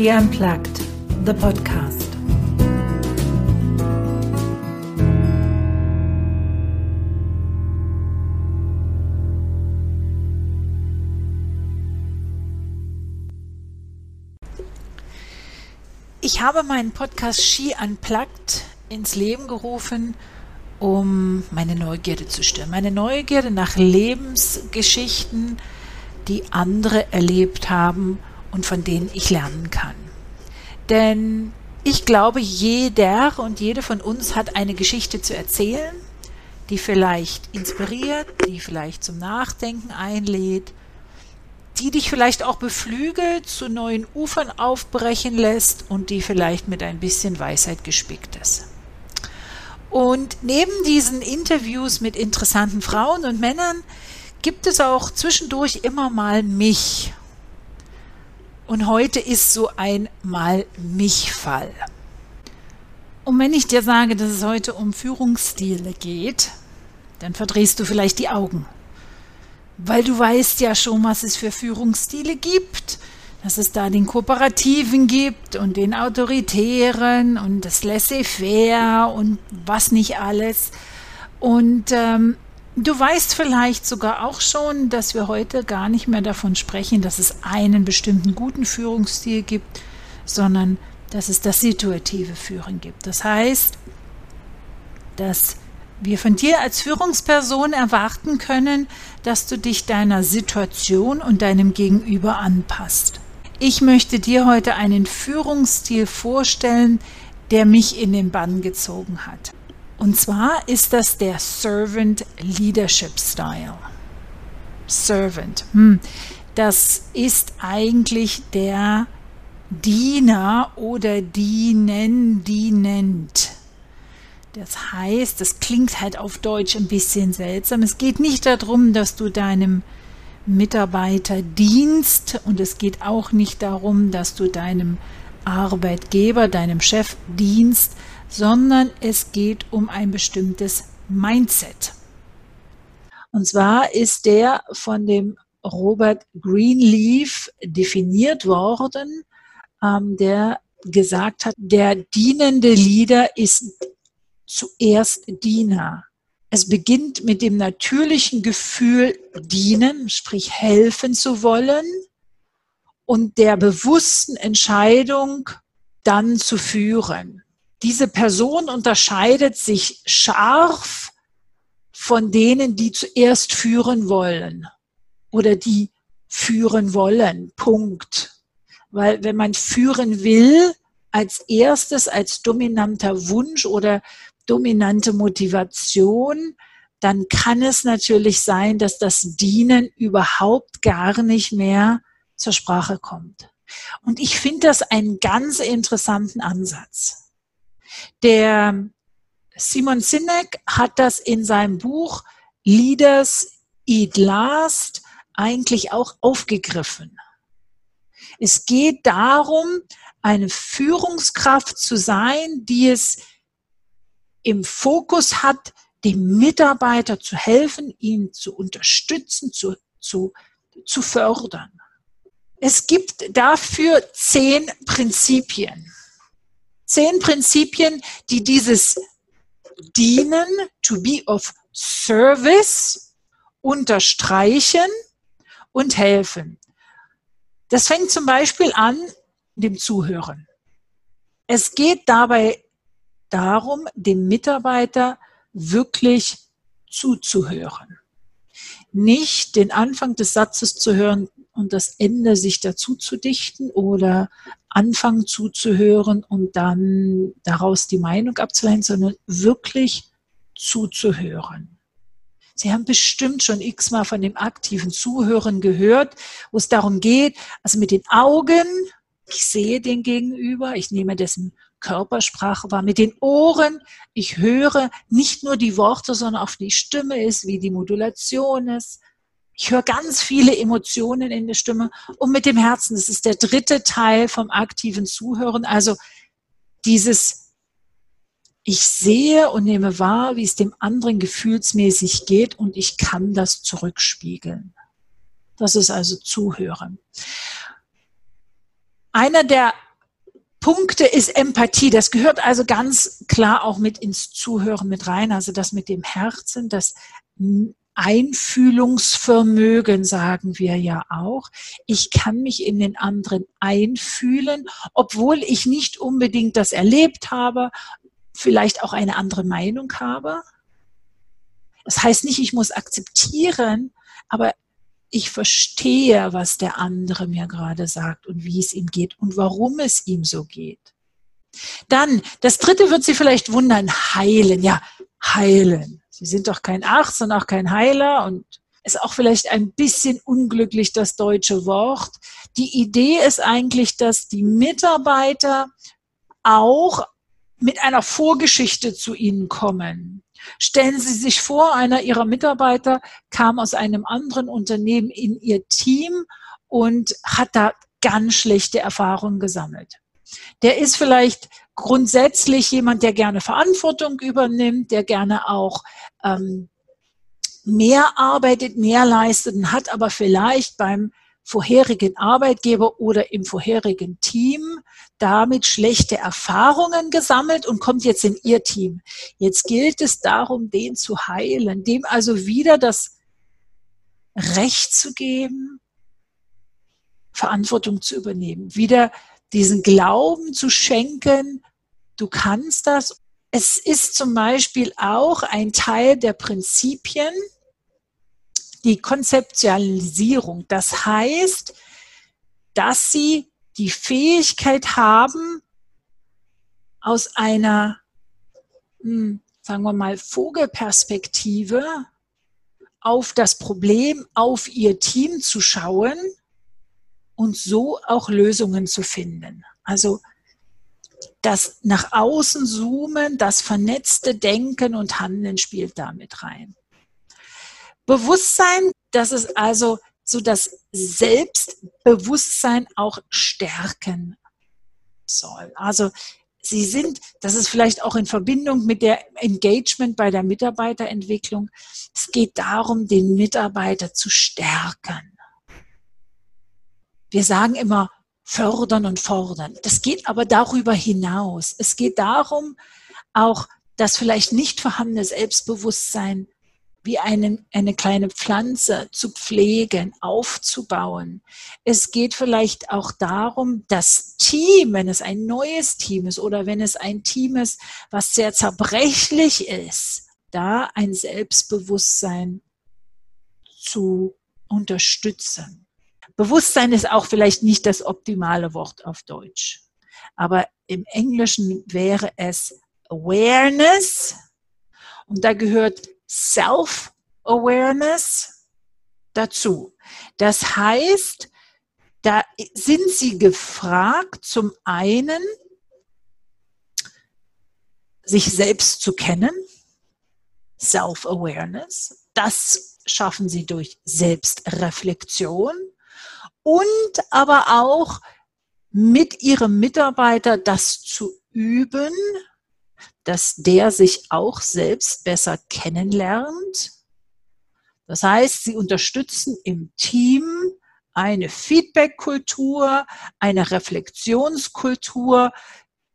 She Unplugged, the podcast. Ich habe meinen Podcast She Unplugged ins Leben gerufen, um meine Neugierde zu stillen. Meine Neugierde nach Lebensgeschichten, die andere erlebt haben und von denen ich lernen kann. Denn ich glaube, jeder und jede von uns hat eine Geschichte zu erzählen, die vielleicht inspiriert, die vielleicht zum Nachdenken einlädt, die dich vielleicht auch beflügelt, zu neuen Ufern aufbrechen lässt und die vielleicht mit ein bisschen Weisheit gespickt ist. Und neben diesen Interviews mit interessanten Frauen und Männern gibt es auch zwischendurch immer mal mich. Und heute ist so ein Mal mich-Fall. Und wenn ich dir sage, dass es heute um Führungsstile geht, dann verdrehst du vielleicht die Augen. Weil du weißt ja schon, was es für Führungsstile gibt, dass es da den Kooperativen gibt und den Autoritären und das Laissez-faire und was nicht alles. Und ähm, Du weißt vielleicht sogar auch schon, dass wir heute gar nicht mehr davon sprechen, dass es einen bestimmten guten Führungsstil gibt, sondern dass es das situative Führen gibt. Das heißt, dass wir von dir als Führungsperson erwarten können, dass du dich deiner Situation und deinem Gegenüber anpasst. Ich möchte dir heute einen Führungsstil vorstellen, der mich in den Bann gezogen hat. Und zwar ist das der Servant Leadership Style. Servant. Hm. Das ist eigentlich der Diener oder Dienen, dienend. Das heißt, das klingt halt auf Deutsch ein bisschen seltsam. Es geht nicht darum, dass du deinem Mitarbeiter dienst und es geht auch nicht darum, dass du deinem Arbeitgeber, deinem Chef dienst, sondern es geht um ein bestimmtes Mindset. Und zwar ist der von dem Robert Greenleaf definiert worden, ähm, der gesagt hat, der dienende Leader ist zuerst Diener. Es beginnt mit dem natürlichen Gefühl, dienen, sprich helfen zu wollen und der bewussten Entscheidung, dann zu führen diese Person unterscheidet sich scharf von denen, die zuerst führen wollen oder die führen wollen. Punkt. Weil wenn man führen will, als erstes, als dominanter Wunsch oder dominante Motivation, dann kann es natürlich sein, dass das Dienen überhaupt gar nicht mehr zur Sprache kommt. Und ich finde das einen ganz interessanten Ansatz. Der Simon Sinek hat das in seinem Buch Leaders Eat Last eigentlich auch aufgegriffen. Es geht darum, eine Führungskraft zu sein, die es im Fokus hat, dem Mitarbeiter zu helfen, ihn zu unterstützen, zu, zu, zu fördern. Es gibt dafür zehn Prinzipien zehn Prinzipien, die dieses Dienen, to be of service, unterstreichen und helfen. Das fängt zum Beispiel an dem Zuhören. Es geht dabei darum, dem Mitarbeiter wirklich zuzuhören. Nicht den Anfang des Satzes zu hören und das Ende sich dazu zu dichten oder anfangen zuzuhören und dann daraus die Meinung abzuleiten, sondern wirklich zuzuhören. Sie haben bestimmt schon x-mal von dem aktiven Zuhören gehört, wo es darum geht, also mit den Augen, ich sehe den Gegenüber, ich nehme dessen Körpersprache wahr, mit den Ohren, ich höre nicht nur die Worte, sondern auch die Stimme ist, wie die Modulation ist. Ich höre ganz viele Emotionen in der Stimme und mit dem Herzen. Das ist der dritte Teil vom aktiven Zuhören. Also dieses, ich sehe und nehme wahr, wie es dem anderen gefühlsmäßig geht und ich kann das zurückspiegeln. Das ist also Zuhören. Einer der Punkte ist Empathie. Das gehört also ganz klar auch mit ins Zuhören mit rein. Also das mit dem Herzen, das Einfühlungsvermögen, sagen wir ja auch. Ich kann mich in den anderen einfühlen, obwohl ich nicht unbedingt das erlebt habe, vielleicht auch eine andere Meinung habe. Das heißt nicht, ich muss akzeptieren, aber ich verstehe, was der andere mir gerade sagt und wie es ihm geht und warum es ihm so geht. Dann, das dritte wird Sie vielleicht wundern, heilen. Ja, heilen. Sie sind doch kein Arzt und auch kein Heiler und ist auch vielleicht ein bisschen unglücklich das deutsche Wort. Die Idee ist eigentlich, dass die Mitarbeiter auch mit einer Vorgeschichte zu Ihnen kommen. Stellen Sie sich vor, einer Ihrer Mitarbeiter kam aus einem anderen Unternehmen in Ihr Team und hat da ganz schlechte Erfahrungen gesammelt. Der ist vielleicht grundsätzlich jemand, der gerne Verantwortung übernimmt, der gerne auch ähm, mehr arbeitet, mehr leistet und hat aber vielleicht beim vorherigen Arbeitgeber oder im vorherigen Team damit schlechte Erfahrungen gesammelt und kommt jetzt in ihr Team. Jetzt gilt es darum, den zu heilen, dem also wieder das Recht zu geben, Verantwortung zu übernehmen, wieder diesen Glauben zu schenken, du kannst das. Es ist zum Beispiel auch ein Teil der Prinzipien, die Konzeptualisierung. Das heißt, dass sie die Fähigkeit haben, aus einer, hm, sagen wir mal, Vogelperspektive auf das Problem, auf ihr Team zu schauen und so auch Lösungen zu finden. Also das nach außen zoomen, das vernetzte Denken und Handeln spielt damit rein. Bewusstsein, das ist also so das Selbstbewusstsein auch stärken soll. Also Sie sind, das ist vielleicht auch in Verbindung mit der Engagement bei der Mitarbeiterentwicklung. Es geht darum, den Mitarbeiter zu stärken. Wir sagen immer fördern und fordern. Das geht aber darüber hinaus. Es geht darum, auch das vielleicht nicht vorhandene Selbstbewusstsein wie eine, eine kleine Pflanze zu pflegen, aufzubauen. Es geht vielleicht auch darum, das Team, wenn es ein neues Team ist oder wenn es ein Team ist, was sehr zerbrechlich ist, da ein Selbstbewusstsein zu unterstützen. Bewusstsein ist auch vielleicht nicht das optimale Wort auf Deutsch, aber im Englischen wäre es Awareness und da gehört Self-Awareness dazu. Das heißt, da sind Sie gefragt, zum einen sich selbst zu kennen, Self-Awareness. Das schaffen Sie durch Selbstreflexion und aber auch mit Ihrem Mitarbeiter das zu üben, dass der sich auch selbst besser kennenlernt. Das heißt, sie unterstützen im Team eine Feedback-Kultur, eine Reflexionskultur,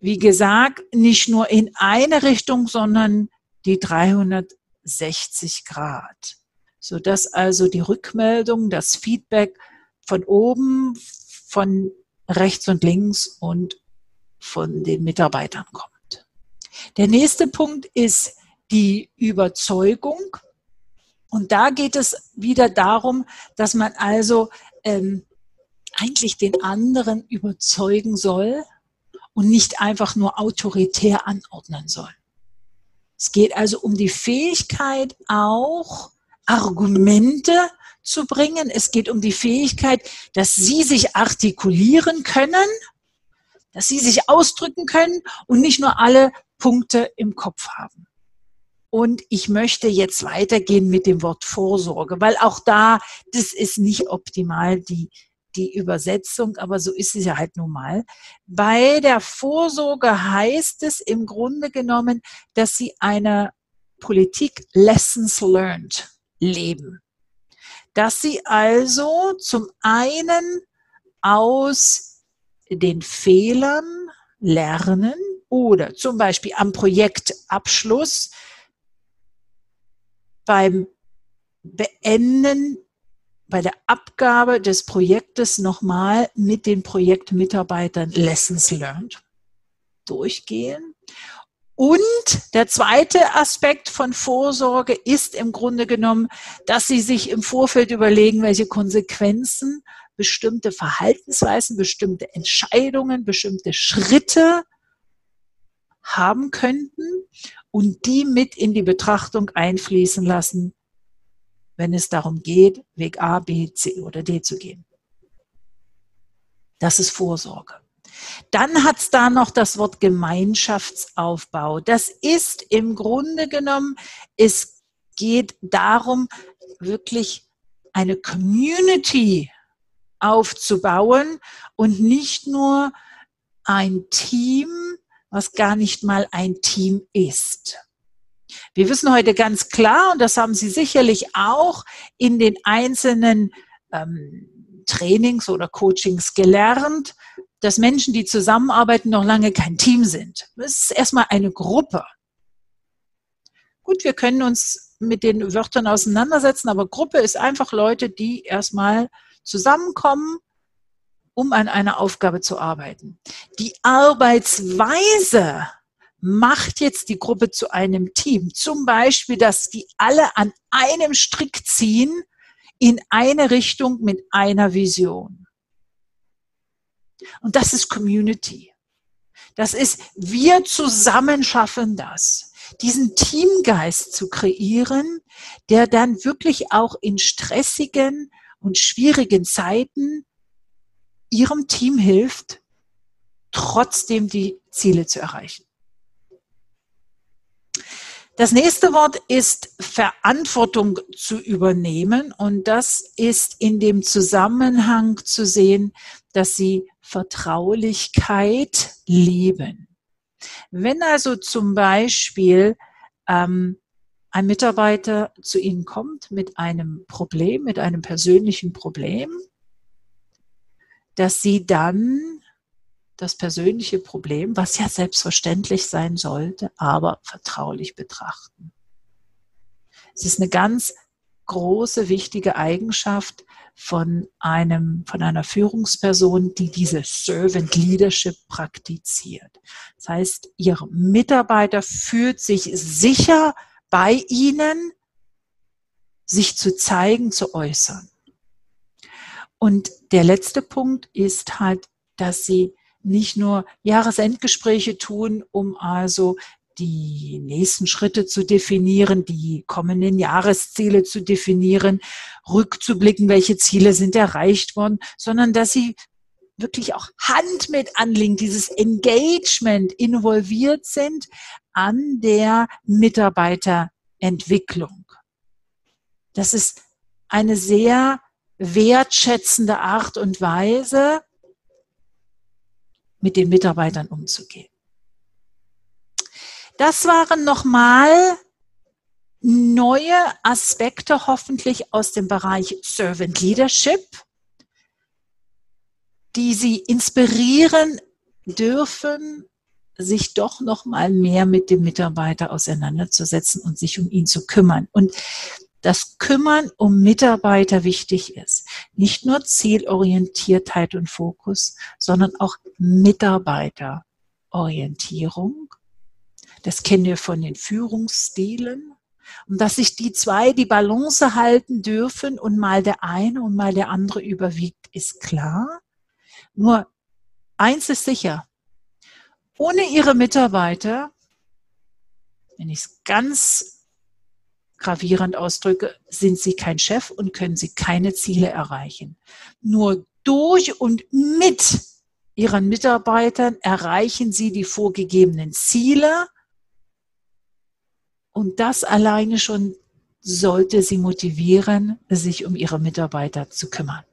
wie gesagt, nicht nur in eine Richtung, sondern die 360 Grad, sodass also die Rückmeldung, das Feedback von oben, von rechts und links und von den Mitarbeitern kommt. Der nächste Punkt ist die Überzeugung. Und da geht es wieder darum, dass man also ähm, eigentlich den anderen überzeugen soll und nicht einfach nur autoritär anordnen soll. Es geht also um die Fähigkeit auch Argumente zu bringen. Es geht um die Fähigkeit, dass sie sich artikulieren können, dass sie sich ausdrücken können und nicht nur alle Punkte im Kopf haben. Und ich möchte jetzt weitergehen mit dem Wort Vorsorge, weil auch da, das ist nicht optimal, die, die Übersetzung, aber so ist es ja halt nun mal. Bei der Vorsorge heißt es im Grunde genommen, dass sie eine Politik Lessons Learned leben. Dass sie also zum einen aus den Fehlern lernen oder zum Beispiel am Projektabschluss beim Beenden, bei der Abgabe des Projektes nochmal mit den Projektmitarbeitern Lessons Learned durchgehen. Und der zweite Aspekt von Vorsorge ist im Grunde genommen, dass Sie sich im Vorfeld überlegen, welche Konsequenzen bestimmte Verhaltensweisen, bestimmte Entscheidungen, bestimmte Schritte haben könnten und die mit in die Betrachtung einfließen lassen, wenn es darum geht, Weg A, B, C oder D zu gehen. Das ist Vorsorge. Dann hat es da noch das Wort Gemeinschaftsaufbau. Das ist im Grunde genommen, es geht darum, wirklich eine Community aufzubauen und nicht nur ein Team, was gar nicht mal ein Team ist. Wir wissen heute ganz klar, und das haben Sie sicherlich auch in den einzelnen ähm, Trainings oder Coachings gelernt, dass Menschen, die zusammenarbeiten, noch lange kein Team sind. Es ist erstmal eine Gruppe. Gut, wir können uns mit den Wörtern auseinandersetzen, aber Gruppe ist einfach Leute, die erstmal zusammenkommen, um an einer Aufgabe zu arbeiten. Die Arbeitsweise macht jetzt die Gruppe zu einem Team. Zum Beispiel, dass die alle an einem Strick ziehen in eine Richtung mit einer Vision. Und das ist Community. Das ist, wir zusammen schaffen das. Diesen Teamgeist zu kreieren, der dann wirklich auch in stressigen und schwierigen Zeiten ihrem Team hilft, trotzdem die Ziele zu erreichen. Das nächste Wort ist Verantwortung zu übernehmen und das ist in dem Zusammenhang zu sehen, dass sie Vertraulichkeit leben. Wenn also zum Beispiel ähm, ein Mitarbeiter zu Ihnen kommt mit einem Problem, mit einem persönlichen Problem, dass Sie dann das persönliche Problem, was ja selbstverständlich sein sollte, aber vertraulich betrachten. Es ist eine ganz große, wichtige Eigenschaft von einem, von einer Führungsperson, die diese Servant Leadership praktiziert. Das heißt, Ihr Mitarbeiter fühlt sich sicher bei Ihnen, sich zu zeigen, zu äußern. Und der letzte Punkt ist halt, dass Sie nicht nur Jahresendgespräche tun, um also die nächsten Schritte zu definieren, die kommenden Jahresziele zu definieren, rückzublicken, welche Ziele sind erreicht worden, sondern dass sie wirklich auch Hand mit anlegen, dieses Engagement involviert sind an der Mitarbeiterentwicklung. Das ist eine sehr wertschätzende Art und Weise, mit den Mitarbeitern umzugehen. Das waren nochmal neue Aspekte hoffentlich aus dem Bereich Servant Leadership, die Sie inspirieren dürfen, sich doch noch mal mehr mit dem Mitarbeiter auseinanderzusetzen und sich um ihn zu kümmern. Und das Kümmern um Mitarbeiter wichtig ist. Nicht nur Zielorientiertheit und Fokus, sondern auch Mitarbeiterorientierung. Das kennen wir von den Führungsstilen. Und dass sich die zwei die Balance halten dürfen und mal der eine und mal der andere überwiegt, ist klar. Nur eins ist sicher. Ohne ihre Mitarbeiter, wenn ich es ganz gravierend ausdrücke, sind sie kein Chef und können sie keine Ziele erreichen. Nur durch und mit ihren Mitarbeitern erreichen sie die vorgegebenen Ziele und das alleine schon sollte sie motivieren, sich um ihre Mitarbeiter zu kümmern.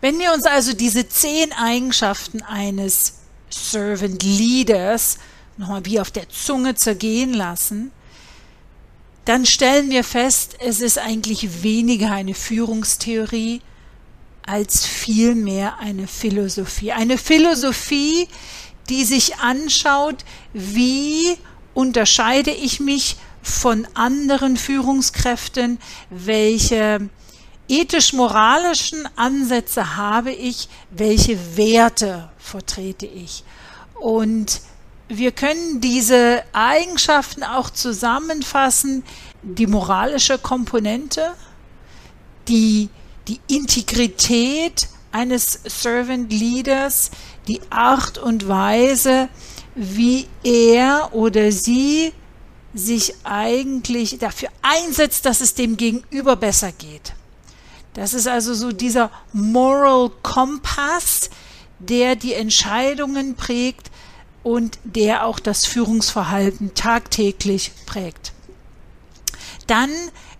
Wenn wir uns also diese zehn Eigenschaften eines Servant Leaders nochmal wie auf der Zunge zergehen lassen, dann stellen wir fest, es ist eigentlich weniger eine Führungstheorie als vielmehr eine Philosophie. Eine Philosophie, die sich anschaut, wie unterscheide ich mich von anderen Führungskräften, welche ethisch-moralischen Ansätze habe ich, welche Werte vertrete ich. Und wir können diese Eigenschaften auch zusammenfassen, die moralische Komponente, die, die Integrität eines Servant Leaders, die Art und Weise, wie er oder sie sich eigentlich dafür einsetzt, dass es dem Gegenüber besser geht. Das ist also so dieser Moral Compass, der die Entscheidungen prägt und der auch das Führungsverhalten tagtäglich prägt. Dann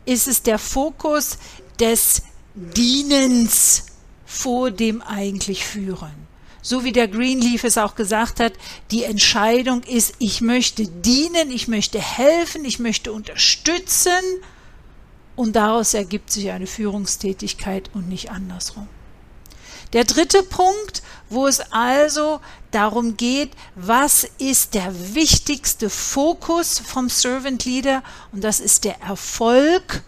ist es der Fokus des Dienens vor dem eigentlich Führen. So wie der Greenleaf es auch gesagt hat, die Entscheidung ist, ich möchte dienen, ich möchte helfen, ich möchte unterstützen und daraus ergibt sich eine Führungstätigkeit und nicht andersrum. Der dritte Punkt, wo es also darum geht, was ist der wichtigste Fokus vom Servant Leader und das ist der Erfolg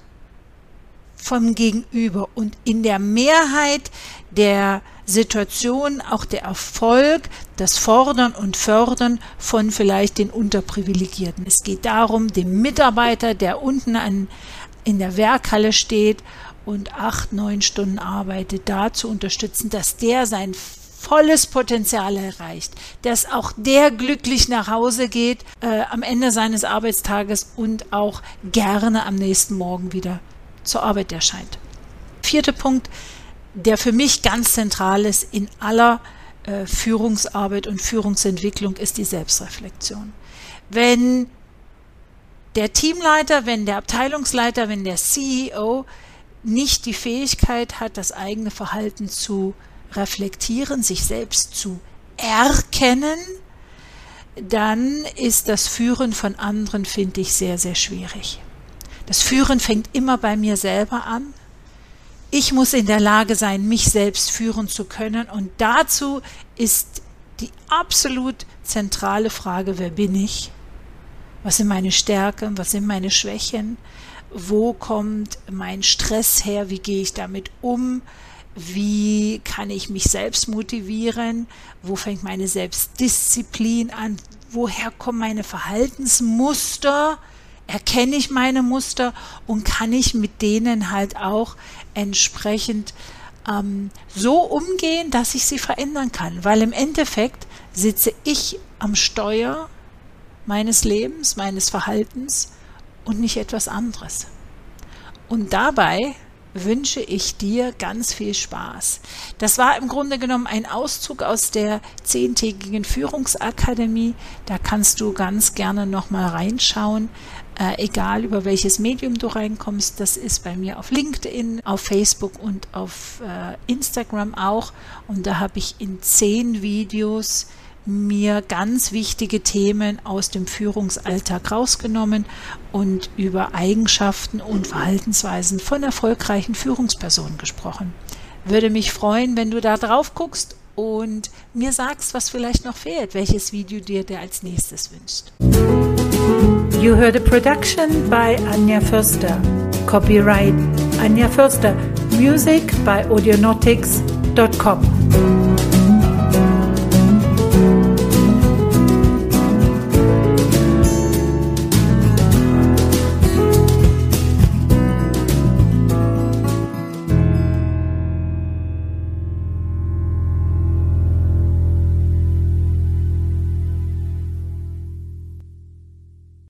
vom Gegenüber und in der Mehrheit der Situation auch der Erfolg, das Fordern und Fördern von vielleicht den Unterprivilegierten. Es geht darum, dem Mitarbeiter, der unten an, in der Werkhalle steht und acht, neun Stunden arbeitet, da zu unterstützen, dass der sein volles Potenzial erreicht, dass auch der glücklich nach Hause geht äh, am Ende seines Arbeitstages und auch gerne am nächsten Morgen wieder zur Arbeit erscheint. Vierter Punkt, der für mich ganz zentral ist in aller äh, Führungsarbeit und Führungsentwicklung, ist die Selbstreflexion. Wenn der Teamleiter, wenn der Abteilungsleiter, wenn der CEO nicht die Fähigkeit hat, das eigene Verhalten zu reflektieren, sich selbst zu erkennen, dann ist das Führen von anderen, finde ich, sehr, sehr schwierig. Das Führen fängt immer bei mir selber an. Ich muss in der Lage sein, mich selbst führen zu können. Und dazu ist die absolut zentrale Frage, wer bin ich? Was sind meine Stärken? Was sind meine Schwächen? Wo kommt mein Stress her? Wie gehe ich damit um? Wie kann ich mich selbst motivieren? Wo fängt meine Selbstdisziplin an? Woher kommen meine Verhaltensmuster? Erkenne ich meine Muster und kann ich mit denen halt auch entsprechend ähm, so umgehen, dass ich sie verändern kann. Weil im Endeffekt sitze ich am Steuer meines Lebens, meines Verhaltens und nicht etwas anderes. Und dabei wünsche ich dir ganz viel Spaß. Das war im Grunde genommen ein Auszug aus der zehntägigen Führungsakademie. Da kannst du ganz gerne nochmal reinschauen. Äh, egal über welches Medium du reinkommst, das ist bei mir auf LinkedIn, auf Facebook und auf äh, Instagram auch. Und da habe ich in zehn Videos mir ganz wichtige Themen aus dem Führungsalltag rausgenommen und über Eigenschaften und Verhaltensweisen von erfolgreichen Führungspersonen gesprochen. Würde mich freuen, wenn du da drauf guckst und mir sagst, was vielleicht noch fehlt, welches Video dir der als nächstes wünscht. You heard a production by Anja Förster. Copyright Anja Förster. Music by audionautics.com.